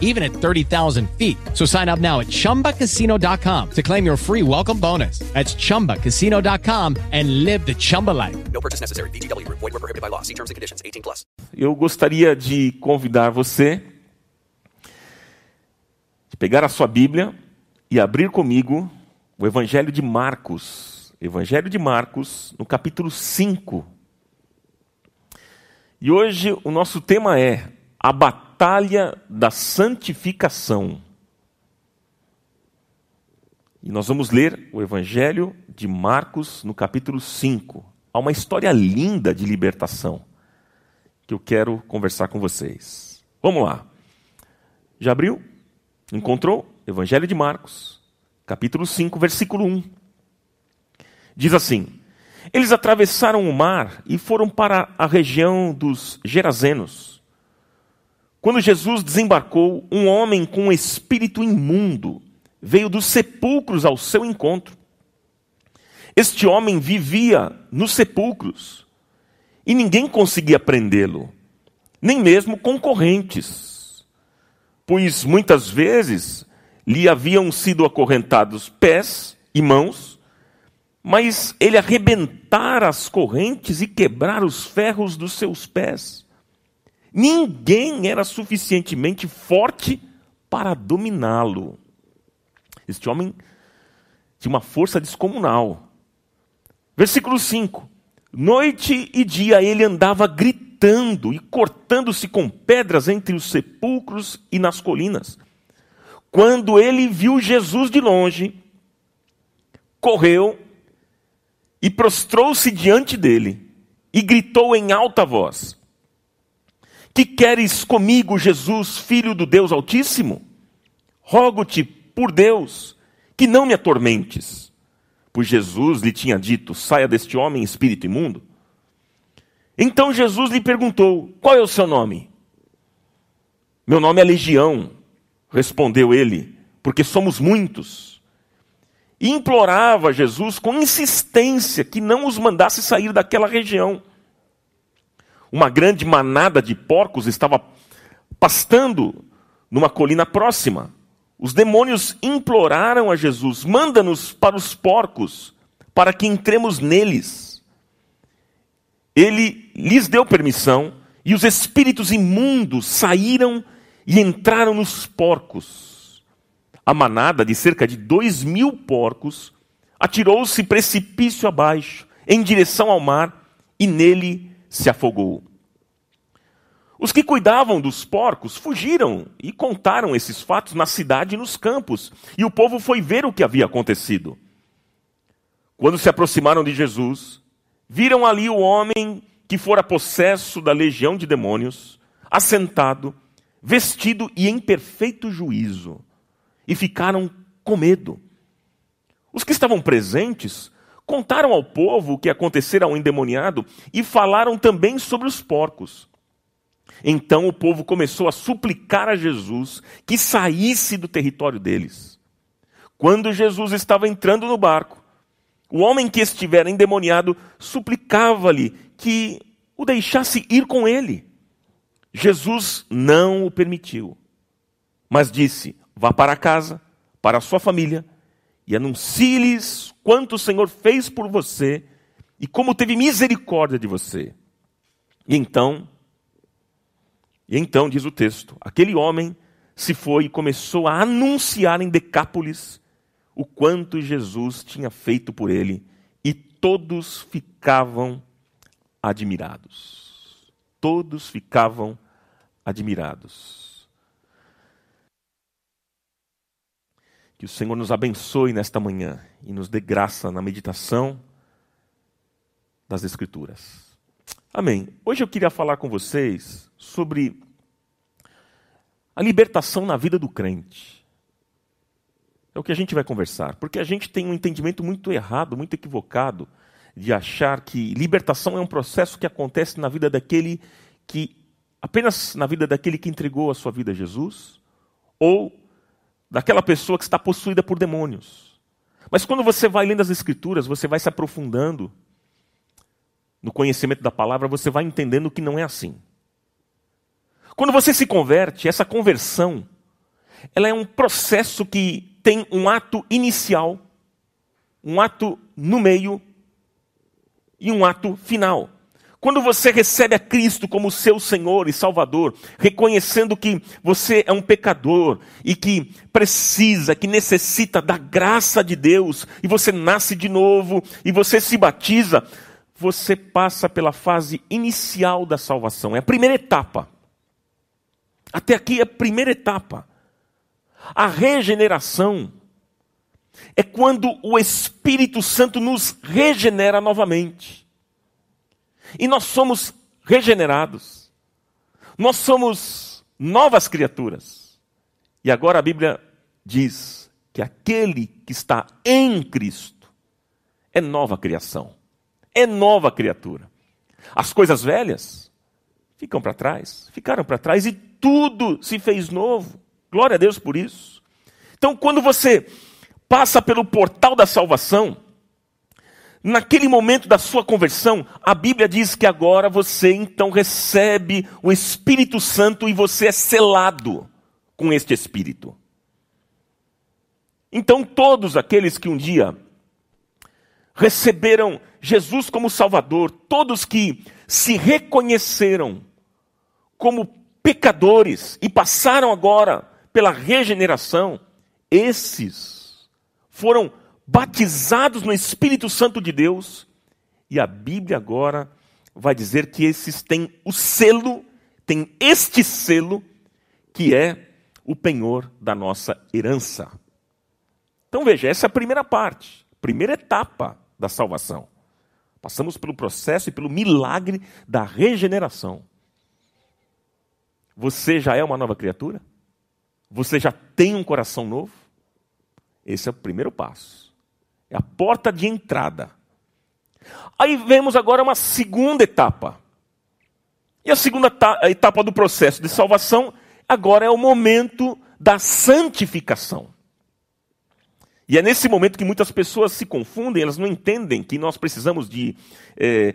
even at 30,000 feet. So sign up now at chumbacasino.com to claim your free welcome bonus. That's chumbacasino.com and live the Chumba life. No purchase necessary. VGW Group. Void were prohibited by law. See terms and conditions. 18 plus. Eu gostaria de convidar você de pegar a sua Bíblia e abrir comigo o Evangelho de Marcos. Evangelho de Marcos, no capítulo 5. E hoje o nosso tema é a batalha da santificação. E nós vamos ler o Evangelho de Marcos no capítulo 5. Há uma história linda de libertação que eu quero conversar com vocês. Vamos lá. Já abriu? Encontrou? Evangelho de Marcos, capítulo 5, versículo 1. Diz assim: Eles atravessaram o mar e foram para a região dos Gerazenos. Quando Jesus desembarcou, um homem com um espírito imundo veio dos sepulcros ao seu encontro. Este homem vivia nos sepulcros e ninguém conseguia prendê-lo, nem mesmo concorrentes, pois muitas vezes lhe haviam sido acorrentados pés e mãos, mas ele arrebentara as correntes e quebrara os ferros dos seus pés. Ninguém era suficientemente forte para dominá-lo. Este homem tinha uma força descomunal. Versículo 5: Noite e dia ele andava gritando e cortando-se com pedras entre os sepulcros e nas colinas. Quando ele viu Jesus de longe, correu e prostrou-se diante dele e gritou em alta voz: Que queres comigo, Jesus, filho do Deus Altíssimo? Rogo-te, por Deus, que não me atormentes. Pois Jesus lhe tinha dito: Saia deste homem, espírito imundo. Então Jesus lhe perguntou: Qual é o seu nome? Meu nome é Legião, respondeu ele, porque somos muitos. E implorava Jesus com insistência que não os mandasse sair daquela região. Uma grande manada de porcos estava pastando numa colina próxima. Os demônios imploraram a Jesus: manda-nos para os porcos, para que entremos neles. Ele lhes deu permissão, e os espíritos imundos saíram e entraram nos porcos. A manada, de cerca de dois mil porcos, atirou-se precipício abaixo, em direção ao mar, e nele se afogou. Os que cuidavam dos porcos fugiram e contaram esses fatos na cidade e nos campos, e o povo foi ver o que havia acontecido. Quando se aproximaram de Jesus, viram ali o homem que fora possesso da legião de demônios, assentado, vestido e em perfeito juízo, e ficaram com medo. Os que estavam presentes contaram ao povo o que acontecera ao endemoniado e falaram também sobre os porcos. Então o povo começou a suplicar a Jesus que saísse do território deles. Quando Jesus estava entrando no barco, o homem que estivera endemoniado suplicava-lhe que o deixasse ir com ele. Jesus não o permitiu, mas disse: Vá para casa, para a sua família, e anuncie-lhes quanto o Senhor fez por você e como teve misericórdia de você. E então e então, diz o texto, aquele homem se foi e começou a anunciar em Decápolis o quanto Jesus tinha feito por ele, e todos ficavam admirados. Todos ficavam admirados. Que o Senhor nos abençoe nesta manhã e nos dê graça na meditação das Escrituras. Amém. Hoje eu queria falar com vocês sobre a libertação na vida do crente. É o que a gente vai conversar, porque a gente tem um entendimento muito errado, muito equivocado, de achar que libertação é um processo que acontece na vida daquele que apenas na vida daquele que entregou a sua vida a Jesus, ou daquela pessoa que está possuída por demônios. Mas quando você vai lendo as Escrituras, você vai se aprofundando no conhecimento da palavra, você vai entendendo que não é assim. Quando você se converte, essa conversão, ela é um processo que tem um ato inicial, um ato no meio e um ato final. Quando você recebe a Cristo como seu Senhor e Salvador, reconhecendo que você é um pecador e que precisa, que necessita da graça de Deus, e você nasce de novo e você se batiza, você passa pela fase inicial da salvação. É a primeira etapa. Até aqui é a primeira etapa. A regeneração é quando o Espírito Santo nos regenera novamente. E nós somos regenerados. Nós somos novas criaturas. E agora a Bíblia diz que aquele que está em Cristo é nova criação, é nova criatura. As coisas velhas ficam para trás, ficaram para trás e tudo se fez novo. Glória a Deus por isso. Então, quando você passa pelo portal da salvação, naquele momento da sua conversão, a Bíblia diz que agora você então recebe o Espírito Santo e você é selado com este Espírito. Então, todos aqueles que um dia receberam Jesus como Salvador, todos que se reconheceram como pecadores e passaram agora pela regeneração, esses foram batizados no Espírito Santo de Deus, e a Bíblia agora vai dizer que esses têm o selo, tem este selo, que é o penhor da nossa herança. Então veja, essa é a primeira parte, primeira etapa da salvação. Passamos pelo processo e pelo milagre da regeneração. Você já é uma nova criatura? Você já tem um coração novo? Esse é o primeiro passo. É a porta de entrada. Aí vemos agora uma segunda etapa. E a segunda etapa do processo de salvação agora é o momento da santificação. E é nesse momento que muitas pessoas se confundem, elas não entendem que nós precisamos de, é,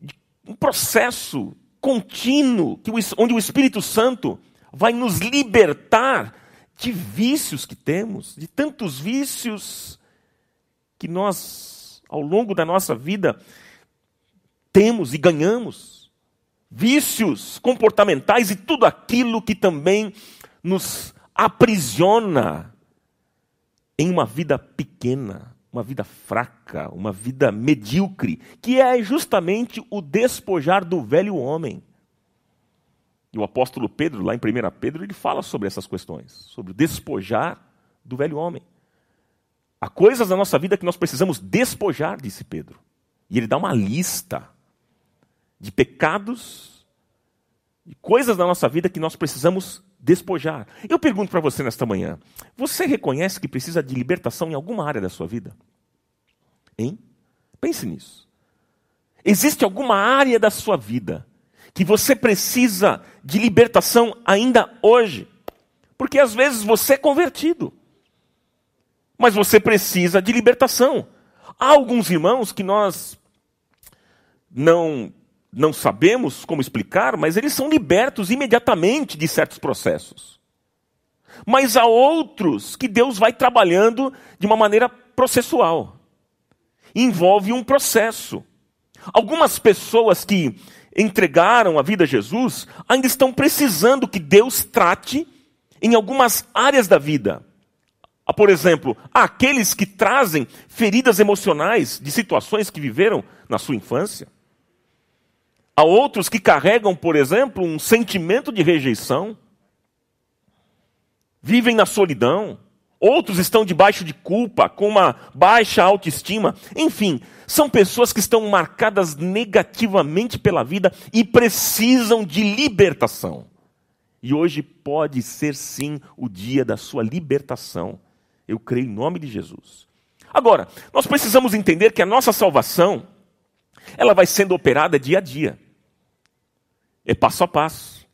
de um processo contínuo, que o, onde o Espírito Santo vai nos libertar de vícios que temos, de tantos vícios que nós, ao longo da nossa vida, temos e ganhamos. Vícios comportamentais e tudo aquilo que também nos aprisiona em uma vida pequena, uma vida fraca, uma vida medíocre, que é justamente o despojar do velho homem. E o apóstolo Pedro, lá em 1 Pedro, ele fala sobre essas questões, sobre o despojar do velho homem. Há coisas na nossa vida que nós precisamos despojar, disse Pedro. E ele dá uma lista de pecados e coisas na nossa vida que nós precisamos despojar. Eu pergunto para você nesta manhã: você reconhece que precisa de libertação em alguma área da sua vida? Hein? Pense nisso. Existe alguma área da sua vida que você precisa de libertação ainda hoje? Porque às vezes você é convertido, mas você precisa de libertação. Há alguns irmãos que nós não não sabemos como explicar, mas eles são libertos imediatamente de certos processos. Mas há outros que Deus vai trabalhando de uma maneira processual. Envolve um processo. Algumas pessoas que entregaram a vida a Jesus ainda estão precisando que Deus trate em algumas áreas da vida. Por exemplo, aqueles que trazem feridas emocionais de situações que viveram na sua infância. Há outros que carregam, por exemplo, um sentimento de rejeição, vivem na solidão, outros estão debaixo de culpa, com uma baixa autoestima. Enfim, são pessoas que estão marcadas negativamente pela vida e precisam de libertação. E hoje pode ser sim o dia da sua libertação. Eu creio em nome de Jesus. Agora, nós precisamos entender que a nossa salvação ela vai sendo operada dia a dia. É passo a passo.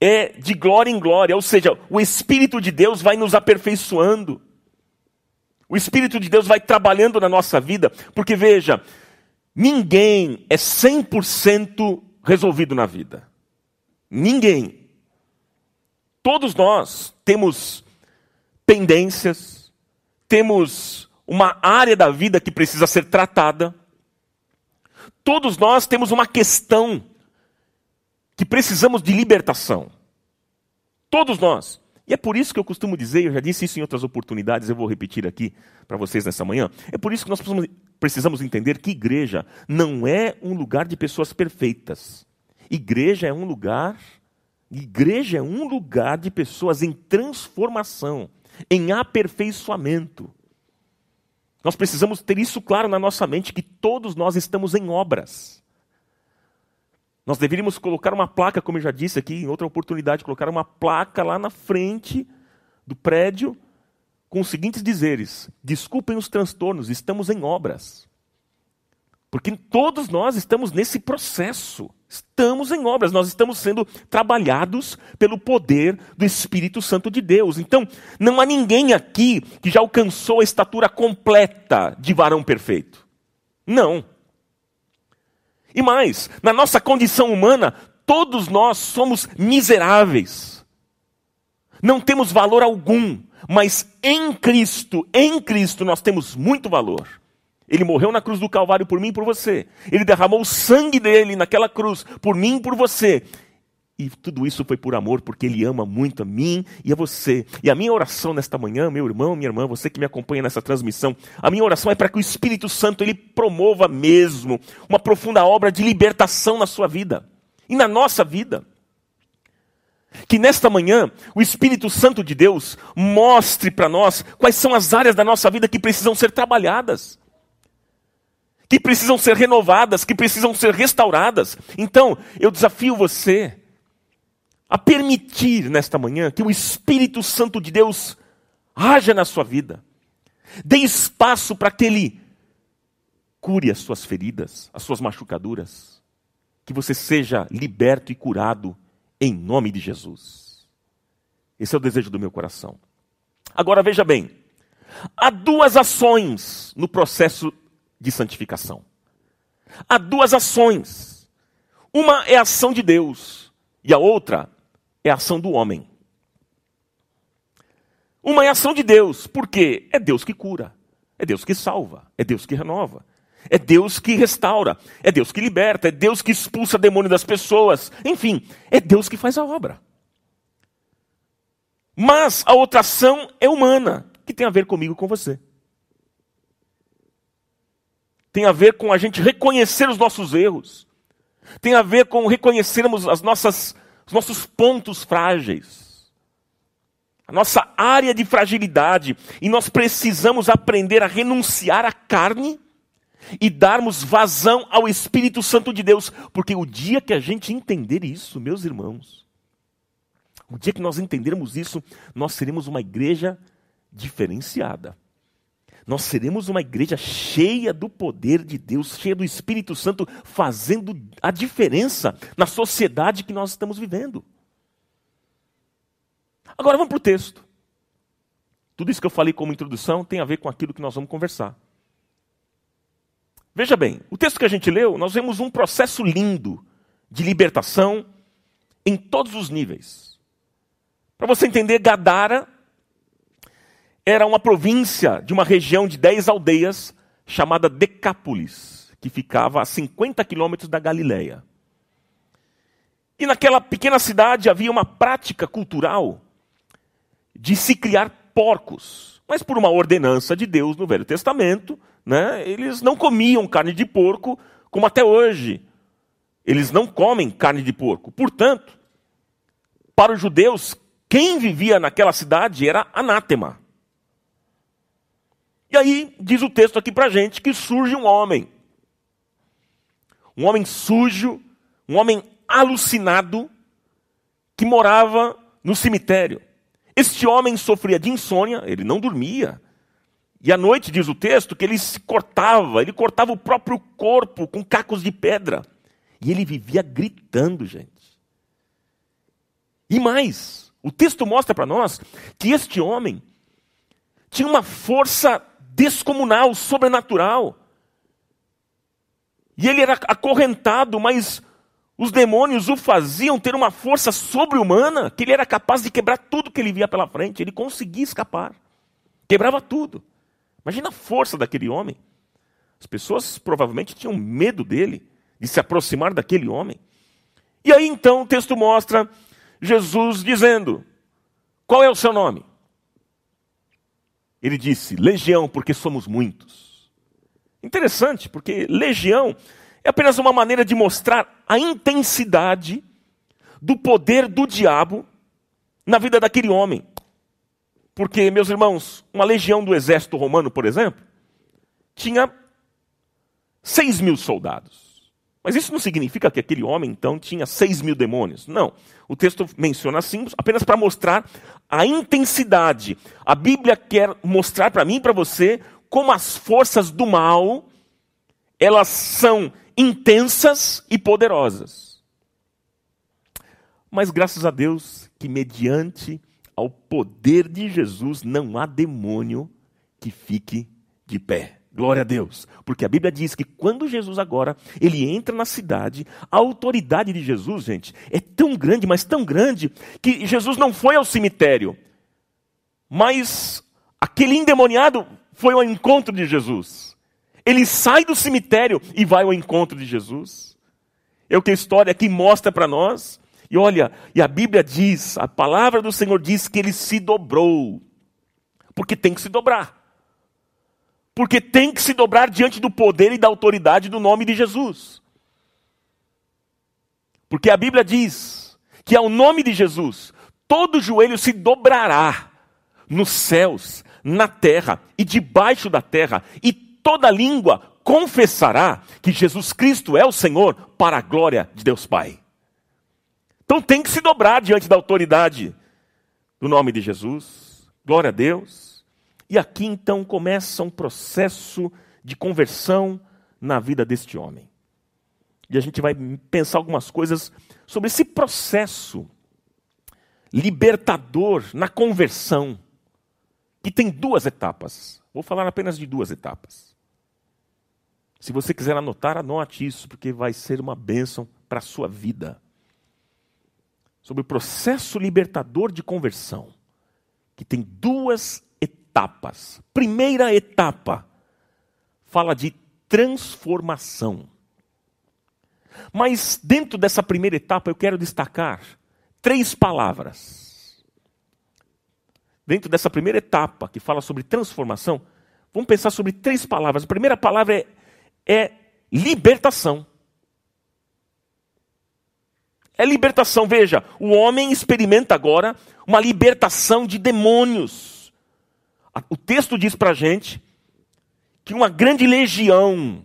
É de glória em glória, ou seja, o Espírito de Deus vai nos aperfeiçoando. O Espírito de Deus vai trabalhando na nossa vida, porque veja, ninguém é 100% resolvido na vida. Ninguém. Todos nós temos pendências, temos uma área da vida que precisa ser tratada. Todos nós temos uma questão que precisamos de libertação. Todos nós. E é por isso que eu costumo dizer, eu já disse isso em outras oportunidades, eu vou repetir aqui para vocês nessa manhã. É por isso que nós precisamos, entender que igreja não é um lugar de pessoas perfeitas. Igreja é um lugar, igreja é um lugar de pessoas em transformação, em aperfeiçoamento. Nós precisamos ter isso claro na nossa mente que todos nós estamos em obras. Nós deveríamos colocar uma placa, como eu já disse aqui em outra oportunidade, colocar uma placa lá na frente do prédio com os seguintes dizeres: Desculpem os transtornos, estamos em obras. Porque todos nós estamos nesse processo. Estamos em obras, nós estamos sendo trabalhados pelo poder do Espírito Santo de Deus. Então, não há ninguém aqui que já alcançou a estatura completa de varão perfeito. Não. E mais, na nossa condição humana, todos nós somos miseráveis. Não temos valor algum, mas em Cristo, em Cristo nós temos muito valor. Ele morreu na cruz do Calvário por mim e por você. Ele derramou o sangue dele naquela cruz por mim e por você. E tudo isso foi por amor, porque Ele ama muito a mim e a você. E a minha oração nesta manhã, meu irmão, minha irmã, você que me acompanha nessa transmissão, a minha oração é para que o Espírito Santo ele promova mesmo uma profunda obra de libertação na sua vida e na nossa vida. Que nesta manhã o Espírito Santo de Deus mostre para nós quais são as áreas da nossa vida que precisam ser trabalhadas que precisam ser renovadas, que precisam ser restauradas. Então, eu desafio você a permitir nesta manhã que o Espírito Santo de Deus haja na sua vida. Dê espaço para que Ele cure as suas feridas, as suas machucaduras. Que você seja liberto e curado em nome de Jesus. Esse é o desejo do meu coração. Agora veja bem: há duas ações no processo de santificação. Há duas ações. Uma é a ação de Deus e a outra é a ação do homem. Uma é a ação de Deus, porque é Deus que cura, é Deus que salva, é Deus que renova, é Deus que restaura, é Deus que liberta, é Deus que expulsa demônio das pessoas, enfim, é Deus que faz a obra. Mas a outra ação é humana, que tem a ver comigo com você tem a ver com a gente reconhecer os nossos erros, tem a ver com reconhecermos as nossas, os nossos pontos frágeis, a nossa área de fragilidade, e nós precisamos aprender a renunciar à carne e darmos vazão ao Espírito Santo de Deus, porque o dia que a gente entender isso, meus irmãos, o dia que nós entendermos isso, nós seremos uma igreja diferenciada nós seremos uma igreja cheia do poder de Deus, cheia do Espírito Santo, fazendo a diferença na sociedade que nós estamos vivendo. Agora vamos para o texto. Tudo isso que eu falei como introdução tem a ver com aquilo que nós vamos conversar. Veja bem, o texto que a gente leu, nós vemos um processo lindo de libertação em todos os níveis. Para você entender, Gadara era uma província de uma região de dez aldeias chamada Decápolis, que ficava a 50 quilômetros da Galileia. E naquela pequena cidade havia uma prática cultural de se criar porcos. Mas por uma ordenança de Deus no Velho Testamento, né, eles não comiam carne de porco como até hoje. Eles não comem carne de porco. Portanto, para os judeus, quem vivia naquela cidade era anátema. E aí diz o texto aqui para gente que surge um homem. Um homem sujo, um homem alucinado, que morava no cemitério. Este homem sofria de insônia, ele não dormia. E à noite, diz o texto, que ele se cortava, ele cortava o próprio corpo com cacos de pedra. E ele vivia gritando, gente. E mais, o texto mostra para nós que este homem tinha uma força descomunal, sobrenatural. E ele era acorrentado, mas os demônios o faziam ter uma força sobre-humana, que ele era capaz de quebrar tudo que ele via pela frente. Ele conseguia escapar. Quebrava tudo. Imagina a força daquele homem. As pessoas provavelmente tinham medo dele, de se aproximar daquele homem. E aí então o texto mostra Jesus dizendo: Qual é o seu nome? Ele disse: Legião, porque somos muitos. Interessante, porque legião é apenas uma maneira de mostrar a intensidade do poder do diabo na vida daquele homem. Porque, meus irmãos, uma legião do exército romano, por exemplo, tinha 6 mil soldados. Mas isso não significa que aquele homem, então, tinha 6 mil demônios. Não. O texto menciona assim, apenas para mostrar a intensidade. A Bíblia quer mostrar para mim e para você como as forças do mal, elas são intensas e poderosas. Mas graças a Deus que mediante ao poder de Jesus não há demônio que fique de pé. Glória a Deus. Porque a Bíblia diz que quando Jesus agora, ele entra na cidade, a autoridade de Jesus, gente, é tão grande, mas tão grande, que Jesus não foi ao cemitério. Mas aquele endemoniado foi ao encontro de Jesus. Ele sai do cemitério e vai ao encontro de Jesus. É o que a história aqui mostra para nós. E olha, e a Bíblia diz, a palavra do Senhor diz que ele se dobrou. Porque tem que se dobrar. Porque tem que se dobrar diante do poder e da autoridade do nome de Jesus. Porque a Bíblia diz que ao nome de Jesus todo joelho se dobrará nos céus, na terra e debaixo da terra, e toda língua confessará que Jesus Cristo é o Senhor para a glória de Deus Pai. Então tem que se dobrar diante da autoridade do nome de Jesus. Glória a Deus. E aqui então começa um processo de conversão na vida deste homem. E a gente vai pensar algumas coisas sobre esse processo libertador na conversão, que tem duas etapas. Vou falar apenas de duas etapas. Se você quiser anotar, anote isso, porque vai ser uma bênção para a sua vida. Sobre o processo libertador de conversão, que tem duas etapas. Primeira etapa fala de transformação. Mas dentro dessa primeira etapa eu quero destacar três palavras. Dentro dessa primeira etapa que fala sobre transformação, vamos pensar sobre três palavras. A primeira palavra é é libertação. É libertação. Veja, o homem experimenta agora uma libertação de demônios. O texto diz para a gente que uma grande legião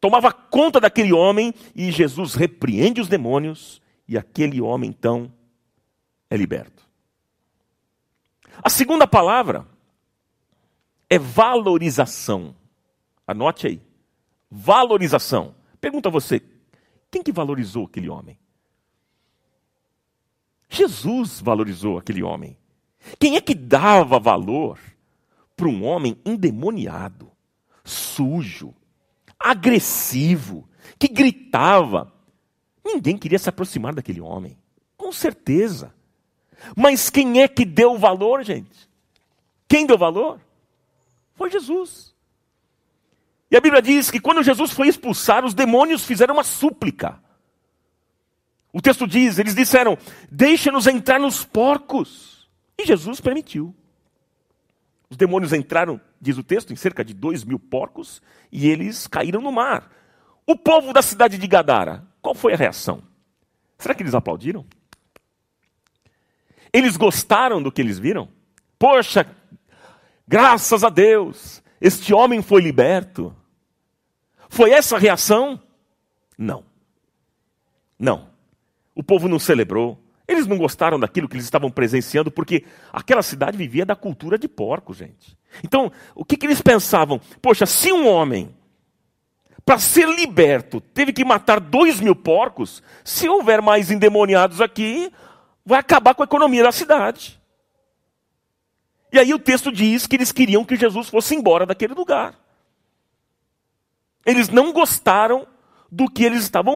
tomava conta daquele homem e Jesus repreende os demônios e aquele homem então é liberto. A segunda palavra é valorização. Anote aí valorização. Pergunta a você, quem que valorizou aquele homem? Jesus valorizou aquele homem. Quem é que dava valor para um homem endemoniado, sujo, agressivo, que gritava? Ninguém queria se aproximar daquele homem, com certeza. Mas quem é que deu valor, gente? Quem deu valor? Foi Jesus. E a Bíblia diz que quando Jesus foi expulsar, os demônios fizeram uma súplica. O texto diz: eles disseram, deixa-nos entrar nos porcos. E Jesus permitiu. Os demônios entraram, diz o texto, em cerca de dois mil porcos, e eles caíram no mar. O povo da cidade de Gadara, qual foi a reação? Será que eles aplaudiram? Eles gostaram do que eles viram? Poxa, graças a Deus, este homem foi liberto. Foi essa a reação? Não. Não. O povo não celebrou. Eles não gostaram daquilo que eles estavam presenciando, porque aquela cidade vivia da cultura de porcos, gente. Então, o que, que eles pensavam? Poxa, se um homem, para ser liberto, teve que matar dois mil porcos, se houver mais endemoniados aqui, vai acabar com a economia da cidade. E aí o texto diz que eles queriam que Jesus fosse embora daquele lugar. Eles não gostaram do que eles estavam.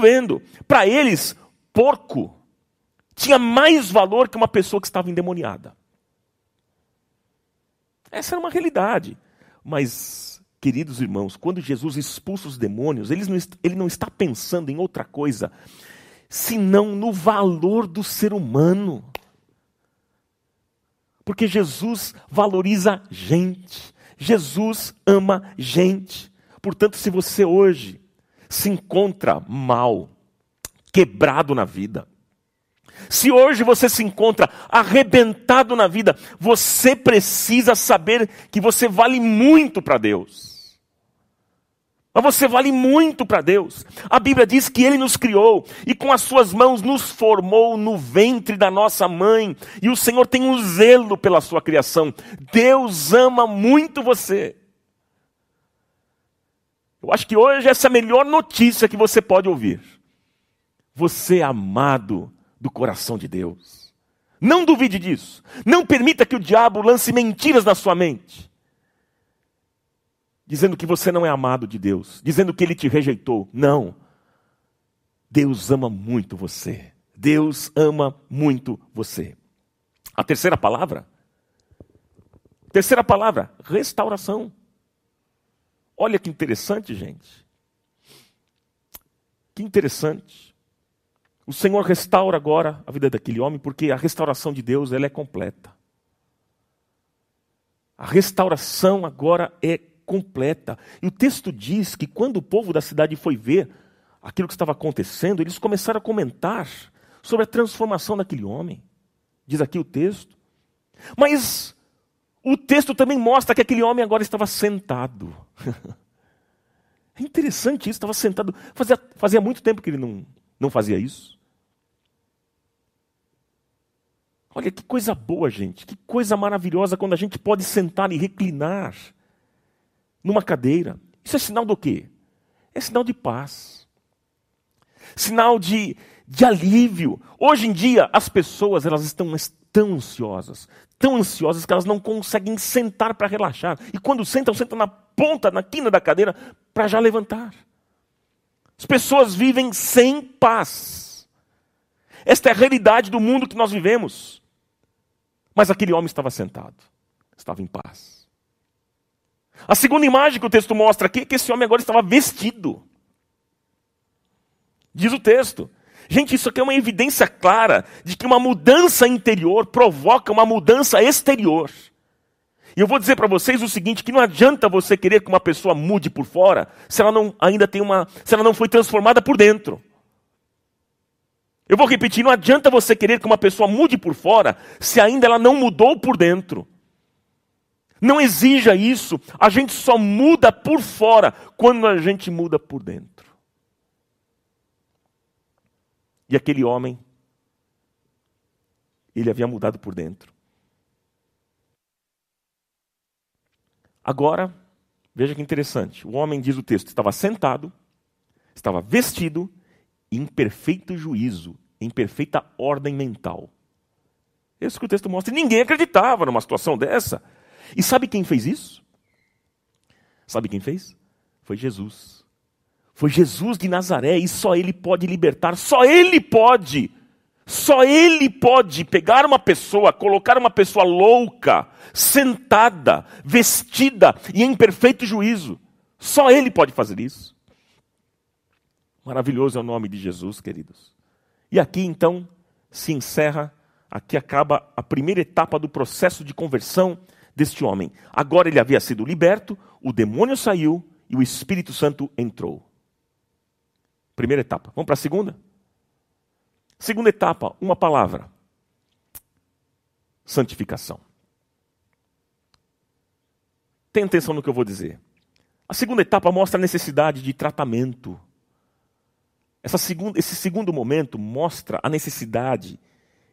Vendo. Para eles, porco tinha mais valor que uma pessoa que estava endemoniada. Essa era uma realidade. Mas, queridos irmãos, quando Jesus expulsa os demônios, ele não, ele não está pensando em outra coisa senão no valor do ser humano. Porque Jesus valoriza gente. Jesus ama gente. Portanto, se você hoje se encontra mal, quebrado na vida, se hoje você se encontra arrebentado na vida, você precisa saber que você vale muito para Deus. Mas você vale muito para Deus. A Bíblia diz que Ele nos criou e com as Suas mãos nos formou no ventre da nossa mãe. E o Senhor tem um zelo pela Sua criação. Deus ama muito você. Eu acho que hoje essa é a melhor notícia que você pode ouvir. Você é amado do coração de Deus. Não duvide disso. Não permita que o diabo lance mentiras na sua mente dizendo que você não é amado de Deus, dizendo que ele te rejeitou. Não. Deus ama muito você. Deus ama muito você. A terceira palavra? Terceira palavra, restauração. Olha que interessante, gente. Que interessante. O Senhor restaura agora a vida daquele homem, porque a restauração de Deus ela é completa. A restauração agora é completa. E o texto diz que quando o povo da cidade foi ver aquilo que estava acontecendo, eles começaram a comentar sobre a transformação daquele homem. Diz aqui o texto. Mas o texto também mostra que aquele homem agora estava sentado. é interessante isso, estava sentado. Fazia, fazia muito tempo que ele não, não fazia isso. Olha que coisa boa, gente. Que coisa maravilhosa quando a gente pode sentar e reclinar numa cadeira. Isso é sinal do quê? É sinal de paz. Sinal de, de alívio. Hoje em dia, as pessoas elas estão tão ansiosas, tão ansiosas que elas não conseguem sentar para relaxar. E quando sentam, sentam na ponta, na quina da cadeira, para já levantar. As pessoas vivem sem paz. Esta é a realidade do mundo que nós vivemos. Mas aquele homem estava sentado, estava em paz. A segunda imagem que o texto mostra aqui é que esse homem agora estava vestido. Diz o texto. Gente, isso aqui é uma evidência clara de que uma mudança interior provoca uma mudança exterior. E eu vou dizer para vocês o seguinte, que não adianta você querer que uma pessoa mude por fora, se ela não ainda tem uma, se ela não foi transformada por dentro. Eu vou repetir, não adianta você querer que uma pessoa mude por fora, se ainda ela não mudou por dentro. Não exija isso. A gente só muda por fora quando a gente muda por dentro. E aquele homem, ele havia mudado por dentro. Agora, veja que interessante. O homem, diz o texto, estava sentado, estava vestido em perfeito juízo, em perfeita ordem mental. Isso que o texto mostra. E ninguém acreditava numa situação dessa. E sabe quem fez isso? Sabe quem fez? Foi Jesus. Foi Jesus de Nazaré e só Ele pode libertar, só Ele pode. Só Ele pode pegar uma pessoa, colocar uma pessoa louca, sentada, vestida e em perfeito juízo. Só Ele pode fazer isso. Maravilhoso é o nome de Jesus, queridos. E aqui então se encerra, aqui acaba a primeira etapa do processo de conversão deste homem. Agora ele havia sido liberto, o demônio saiu e o Espírito Santo entrou. Primeira etapa. Vamos para a segunda? Segunda etapa, uma palavra: santificação. Tenha atenção no que eu vou dizer. A segunda etapa mostra a necessidade de tratamento. Segunda, esse segundo momento mostra a necessidade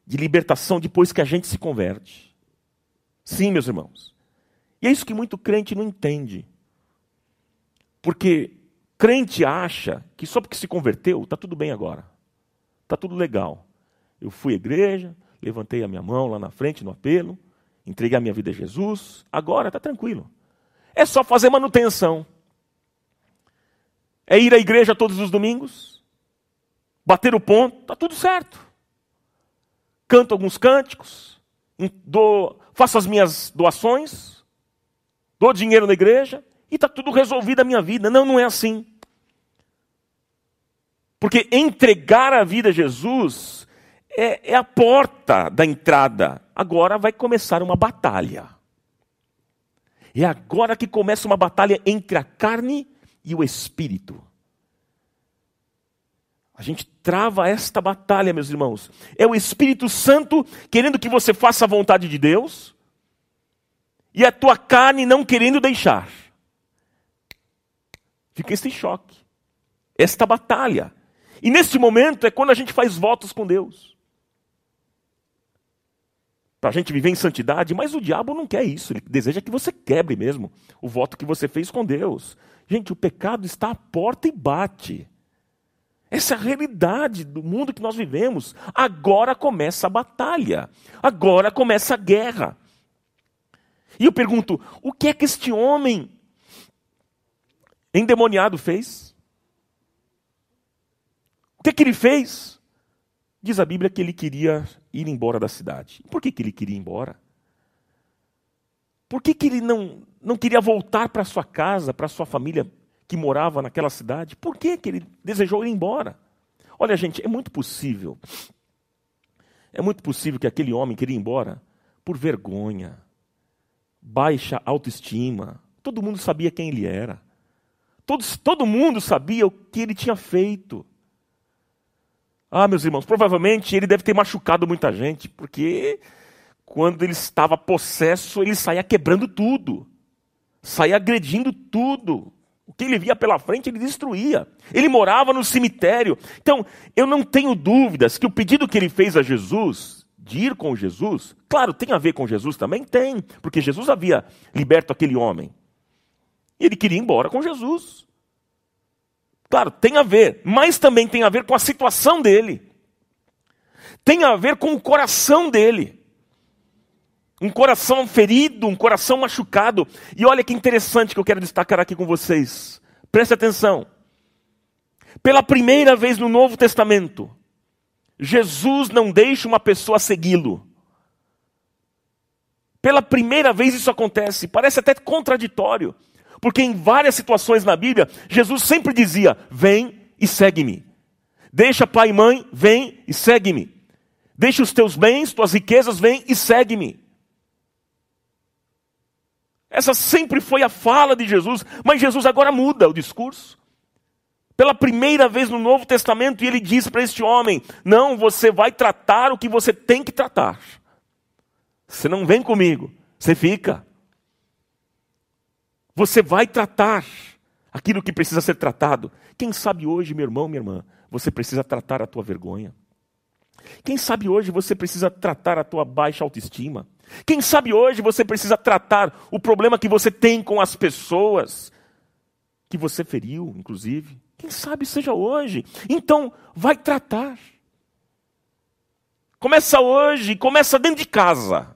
de libertação depois que a gente se converte. Sim, meus irmãos. E é isso que muito crente não entende. Porque crente acha que só porque se converteu, está tudo bem agora. Está tudo legal. Eu fui à igreja, levantei a minha mão lá na frente no apelo, entreguei a minha vida a Jesus, agora está tranquilo. É só fazer manutenção. É ir à igreja todos os domingos, bater o ponto, está tudo certo. Canto alguns cânticos, dou, faço as minhas doações, dou dinheiro na igreja e está tudo resolvido a minha vida. Não, não é assim. Porque entregar a vida a Jesus é, é a porta da entrada. Agora vai começar uma batalha. É agora que começa uma batalha entre a carne e o espírito. A gente trava esta batalha, meus irmãos. É o Espírito Santo querendo que você faça a vontade de Deus e a tua carne não querendo deixar. Fica esse choque, esta batalha. E nesse momento é quando a gente faz votos com Deus. Para a gente viver em santidade, mas o diabo não quer isso. Ele deseja que você quebre mesmo o voto que você fez com Deus. Gente, o pecado está à porta e bate. Essa é a realidade do mundo que nós vivemos. Agora começa a batalha. Agora começa a guerra. E eu pergunto: o que é que este homem endemoniado fez? O que é que ele fez? Diz a Bíblia que ele queria ir embora da cidade. Por que, que ele queria ir embora? Por que, que ele não, não queria voltar para sua casa, para sua família que morava naquela cidade? Por que, que ele desejou ir embora? Olha, gente, é muito possível. É muito possível que aquele homem queria ir embora por vergonha, baixa autoestima. Todo mundo sabia quem ele era. Todos, todo mundo sabia o que ele tinha feito. Ah, meus irmãos, provavelmente ele deve ter machucado muita gente, porque quando ele estava possesso, ele saía quebrando tudo, saía agredindo tudo. O que ele via pela frente, ele destruía. Ele morava no cemitério. Então, eu não tenho dúvidas que o pedido que ele fez a Jesus, de ir com Jesus, claro, tem a ver com Jesus também? Tem, porque Jesus havia liberto aquele homem. E ele queria ir embora com Jesus. Claro, tem a ver, mas também tem a ver com a situação dele. Tem a ver com o coração dele. Um coração ferido, um coração machucado. E olha que interessante que eu quero destacar aqui com vocês. Preste atenção. Pela primeira vez no Novo Testamento, Jesus não deixa uma pessoa segui-lo. Pela primeira vez isso acontece. Parece até contraditório. Porque em várias situações na Bíblia, Jesus sempre dizia: Vem e segue-me. Deixa pai e mãe, vem e segue-me. Deixa os teus bens, tuas riquezas, vem e segue-me. Essa sempre foi a fala de Jesus, mas Jesus agora muda o discurso. Pela primeira vez no Novo Testamento, ele diz para este homem: Não, você vai tratar o que você tem que tratar. Você não vem comigo, você fica. Você vai tratar aquilo que precisa ser tratado. Quem sabe hoje, meu irmão, minha irmã, você precisa tratar a tua vergonha. Quem sabe hoje você precisa tratar a tua baixa autoestima. Quem sabe hoje você precisa tratar o problema que você tem com as pessoas que você feriu, inclusive. Quem sabe seja hoje. Então, vai tratar. Começa hoje, começa dentro de casa.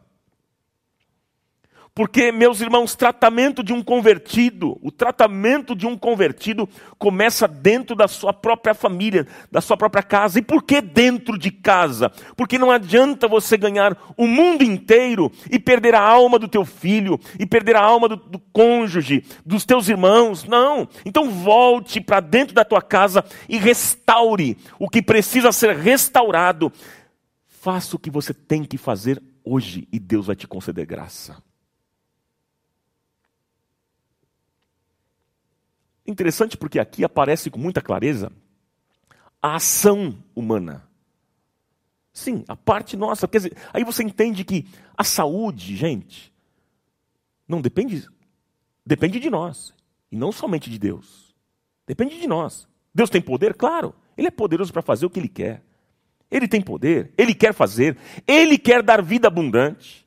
Porque, meus irmãos, tratamento de um convertido, o tratamento de um convertido começa dentro da sua própria família, da sua própria casa. E por que dentro de casa? Porque não adianta você ganhar o mundo inteiro e perder a alma do teu filho, e perder a alma do, do cônjuge, dos teus irmãos. Não. Então volte para dentro da tua casa e restaure o que precisa ser restaurado. Faça o que você tem que fazer hoje e Deus vai te conceder graça. Interessante porque aqui aparece com muita clareza a ação humana. Sim, a parte nossa. Quer dizer, aí você entende que a saúde, gente, não depende. Depende de nós. E não somente de Deus. Depende de nós. Deus tem poder? Claro. Ele é poderoso para fazer o que ele quer. Ele tem poder, ele quer fazer, ele quer dar vida abundante.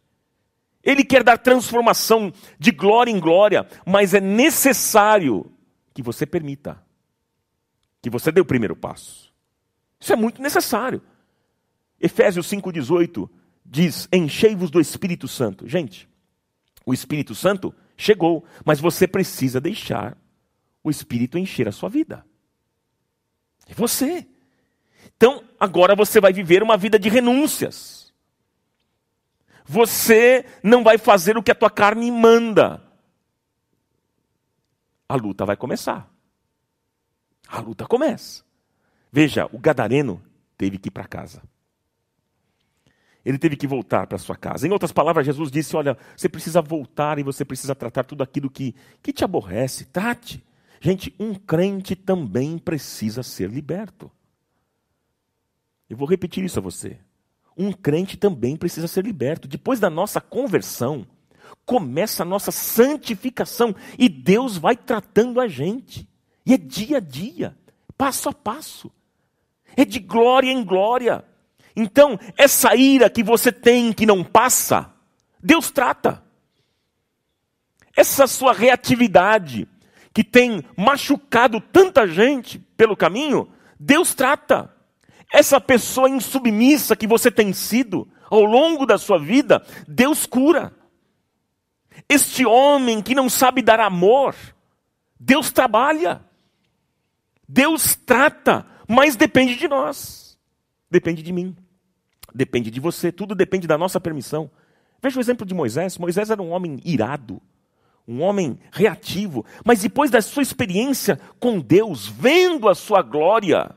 Ele quer dar transformação de glória em glória, mas é necessário que você permita. Que você dê o primeiro passo. Isso é muito necessário. Efésios 5,18 diz: Enchei-vos do Espírito Santo. Gente, o Espírito Santo chegou, mas você precisa deixar o Espírito encher a sua vida. E você. Então, agora você vai viver uma vida de renúncias. Você não vai fazer o que a tua carne manda. A luta vai começar. A luta começa. Veja, o gadareno teve que ir para casa ele teve que voltar para sua casa. Em outras palavras, Jesus disse: Olha, você precisa voltar e você precisa tratar tudo aquilo que, que te aborrece. Trate. Gente, um crente também precisa ser liberto. Eu vou repetir isso a você. Um crente também precisa ser liberto. Depois da nossa conversão, começa a nossa santificação e Deus vai tratando a gente. E é dia a dia, passo a passo. É de glória em glória. Então, essa ira que você tem que não passa, Deus trata. Essa sua reatividade que tem machucado tanta gente pelo caminho, Deus trata. Essa pessoa insubmissa que você tem sido ao longo da sua vida, Deus cura. Este homem que não sabe dar amor, Deus trabalha. Deus trata, mas depende de nós. Depende de mim depende de você, tudo depende da nossa permissão. Veja o exemplo de Moisés. Moisés era um homem irado, um homem reativo, mas depois da sua experiência com Deus, vendo a sua glória,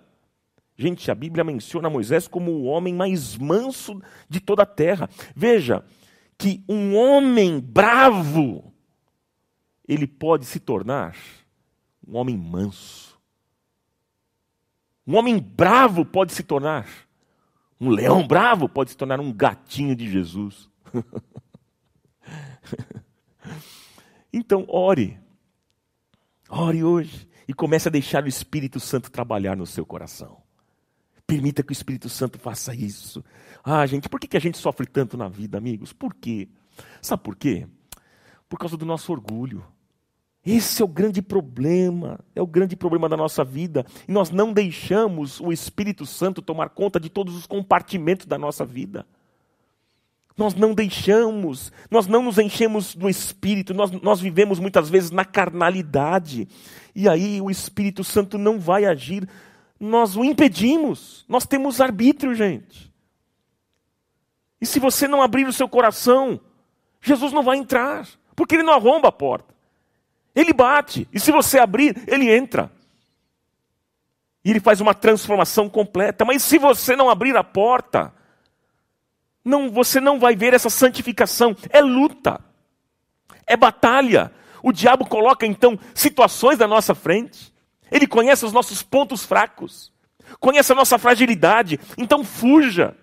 gente, a Bíblia menciona Moisés como o homem mais manso de toda a terra. Veja que um homem bravo, ele pode se tornar um homem manso. Um homem bravo pode se tornar um leão bravo pode se tornar um gatinho de Jesus. então, ore. Ore hoje e comece a deixar o Espírito Santo trabalhar no seu coração. Permita que o Espírito Santo faça isso. Ah, gente, por que a gente sofre tanto na vida, amigos? Por quê? Sabe por quê? Por causa do nosso orgulho. Esse é o grande problema, é o grande problema da nossa vida. E nós não deixamos o Espírito Santo tomar conta de todos os compartimentos da nossa vida. Nós não deixamos, nós não nos enchemos do Espírito, nós, nós vivemos muitas vezes na carnalidade. E aí o Espírito Santo não vai agir, nós o impedimos. Nós temos arbítrio, gente. E se você não abrir o seu coração, Jesus não vai entrar, porque ele não arromba a porta. Ele bate, e se você abrir, ele entra. E ele faz uma transformação completa. Mas se você não abrir a porta, não, você não vai ver essa santificação. É luta, é batalha. O diabo coloca então situações na nossa frente. Ele conhece os nossos pontos fracos, conhece a nossa fragilidade. Então fuja.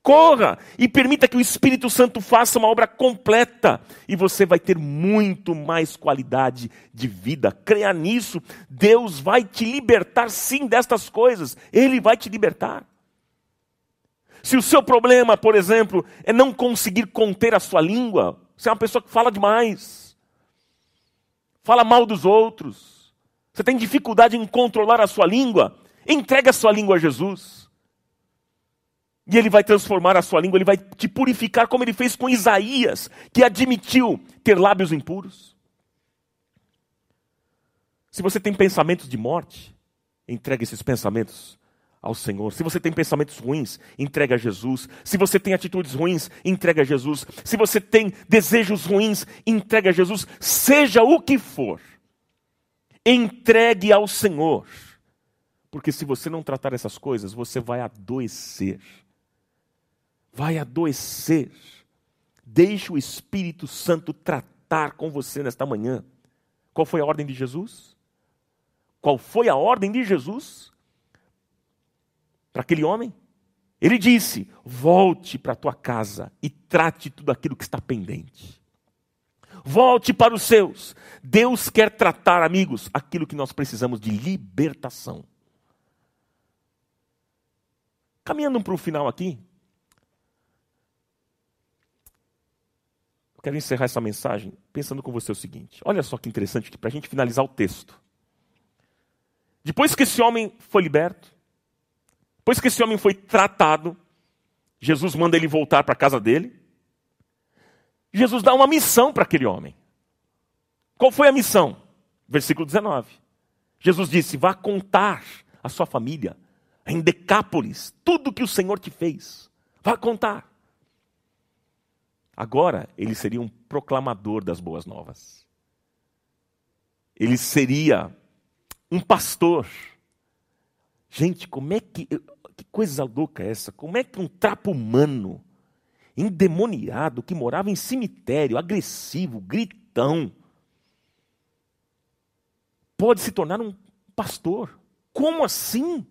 Corra e permita que o Espírito Santo faça uma obra completa e você vai ter muito mais qualidade de vida. Creia nisso. Deus vai te libertar sim destas coisas. Ele vai te libertar. Se o seu problema, por exemplo, é não conseguir conter a sua língua, você é uma pessoa que fala demais, fala mal dos outros, você tem dificuldade em controlar a sua língua, entregue a sua língua a Jesus. E ele vai transformar a sua língua, ele vai te purificar, como ele fez com Isaías, que admitiu ter lábios impuros. Se você tem pensamentos de morte, entregue esses pensamentos ao Senhor. Se você tem pensamentos ruins, entregue a Jesus. Se você tem atitudes ruins, entregue a Jesus. Se você tem desejos ruins, entregue a Jesus. Seja o que for, entregue ao Senhor. Porque se você não tratar essas coisas, você vai adoecer vai adoecer. Deixe o Espírito Santo tratar com você nesta manhã. Qual foi a ordem de Jesus? Qual foi a ordem de Jesus para aquele homem? Ele disse: volte para a tua casa e trate tudo aquilo que está pendente. Volte para os seus. Deus quer tratar, amigos, aquilo que nós precisamos de libertação. Caminhando para o final aqui, eu quero encerrar essa mensagem pensando com você o seguinte: olha só que interessante, para a gente finalizar o texto. Depois que esse homem foi liberto, depois que esse homem foi tratado, Jesus manda ele voltar para a casa dele. Jesus dá uma missão para aquele homem. Qual foi a missão? Versículo 19. Jesus disse: Vá contar à sua família, em Decápolis, tudo que o Senhor te fez. Vá contar. Agora ele seria um proclamador das boas novas. Ele seria um pastor. Gente, como é que. Que coisa louca é essa? Como é que um trapo humano, endemoniado, que morava em cemitério, agressivo, gritão, pode se tornar um pastor? Como assim?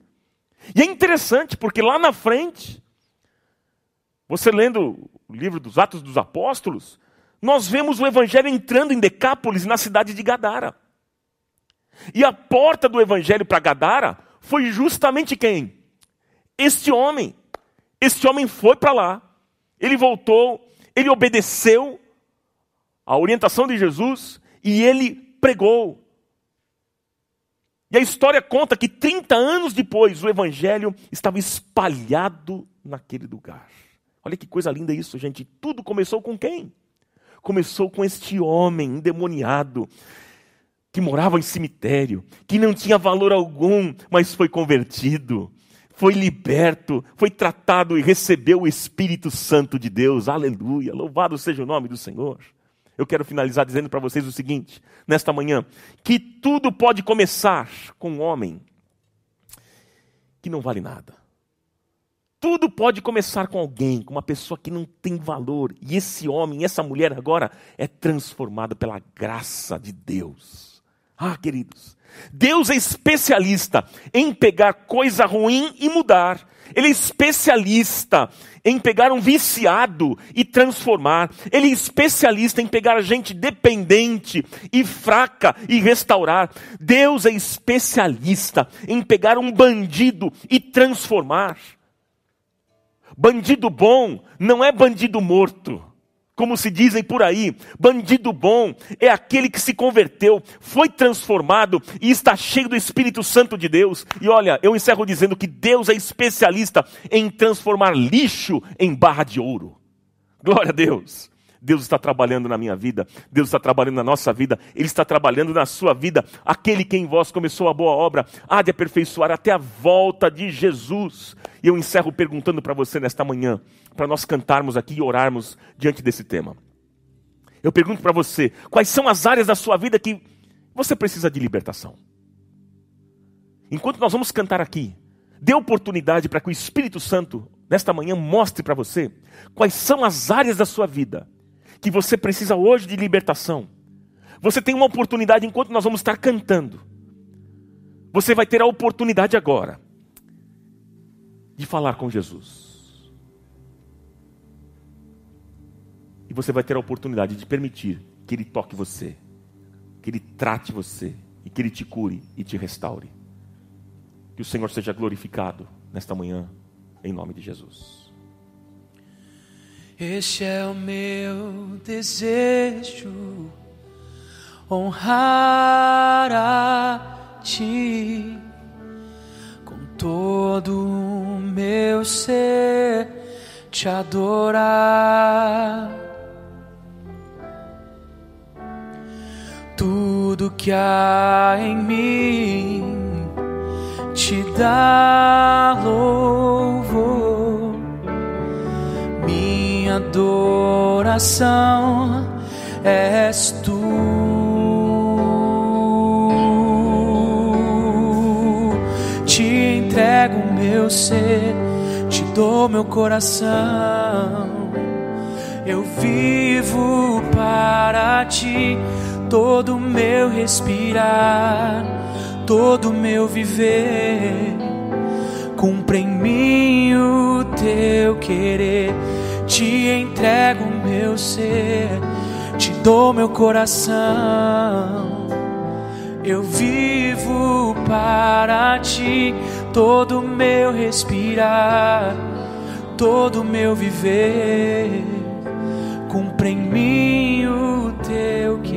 E é interessante, porque lá na frente, você lendo o livro dos Atos dos Apóstolos, nós vemos o evangelho entrando em Decápolis, na cidade de Gadara. E a porta do evangelho para Gadara foi justamente quem? Este homem. Este homem foi para lá, ele voltou, ele obedeceu à orientação de Jesus e ele pregou. E a história conta que 30 anos depois o evangelho estava espalhado naquele lugar. Olha que coisa linda isso, gente. Tudo começou com quem? Começou com este homem endemoniado que morava em cemitério, que não tinha valor algum, mas foi convertido, foi liberto, foi tratado e recebeu o Espírito Santo de Deus. Aleluia! Louvado seja o nome do Senhor. Eu quero finalizar dizendo para vocês o seguinte, nesta manhã, que tudo pode começar com um homem que não vale nada. Tudo pode começar com alguém, com uma pessoa que não tem valor. E esse homem, essa mulher agora é transformada pela graça de Deus. Ah, queridos, Deus é especialista em pegar coisa ruim e mudar. Ele é especialista em pegar um viciado e transformar. Ele é especialista em pegar gente dependente e fraca e restaurar. Deus é especialista em pegar um bandido e transformar. Bandido bom não é bandido morto como se dizem por aí, bandido bom é aquele que se converteu, foi transformado e está cheio do Espírito Santo de Deus. E olha, eu encerro dizendo que Deus é especialista em transformar lixo em barra de ouro. Glória a Deus. Deus está trabalhando na minha vida, Deus está trabalhando na nossa vida, Ele está trabalhando na sua vida. Aquele que em vós começou a boa obra há de aperfeiçoar até a volta de Jesus. E eu encerro perguntando para você nesta manhã: para nós cantarmos aqui e orarmos diante desse tema. Eu pergunto para você: quais são as áreas da sua vida que você precisa de libertação? Enquanto nós vamos cantar aqui, dê oportunidade para que o Espírito Santo, nesta manhã, mostre para você quais são as áreas da sua vida que você precisa hoje de libertação. Você tem uma oportunidade enquanto nós vamos estar cantando. Você vai ter a oportunidade agora de falar com Jesus. E você vai ter a oportunidade de permitir que Ele toque você, que Ele trate você e que Ele te cure e te restaure. Que o Senhor seja glorificado nesta manhã, em nome de Jesus. Este é o meu desejo, honrar a Ti com todo o meu ser, te adorar tudo que há em mim te dá louvor, minha adoração és tu. Te entrego meu ser, te dou meu coração. Eu vivo para ti todo meu respirar, todo meu viver, Cumpre em mim o teu querer. Te entrego o meu ser, te dou meu coração. Eu vivo para ti, todo meu respirar, todo meu viver. Cumpre em mim o teu querer.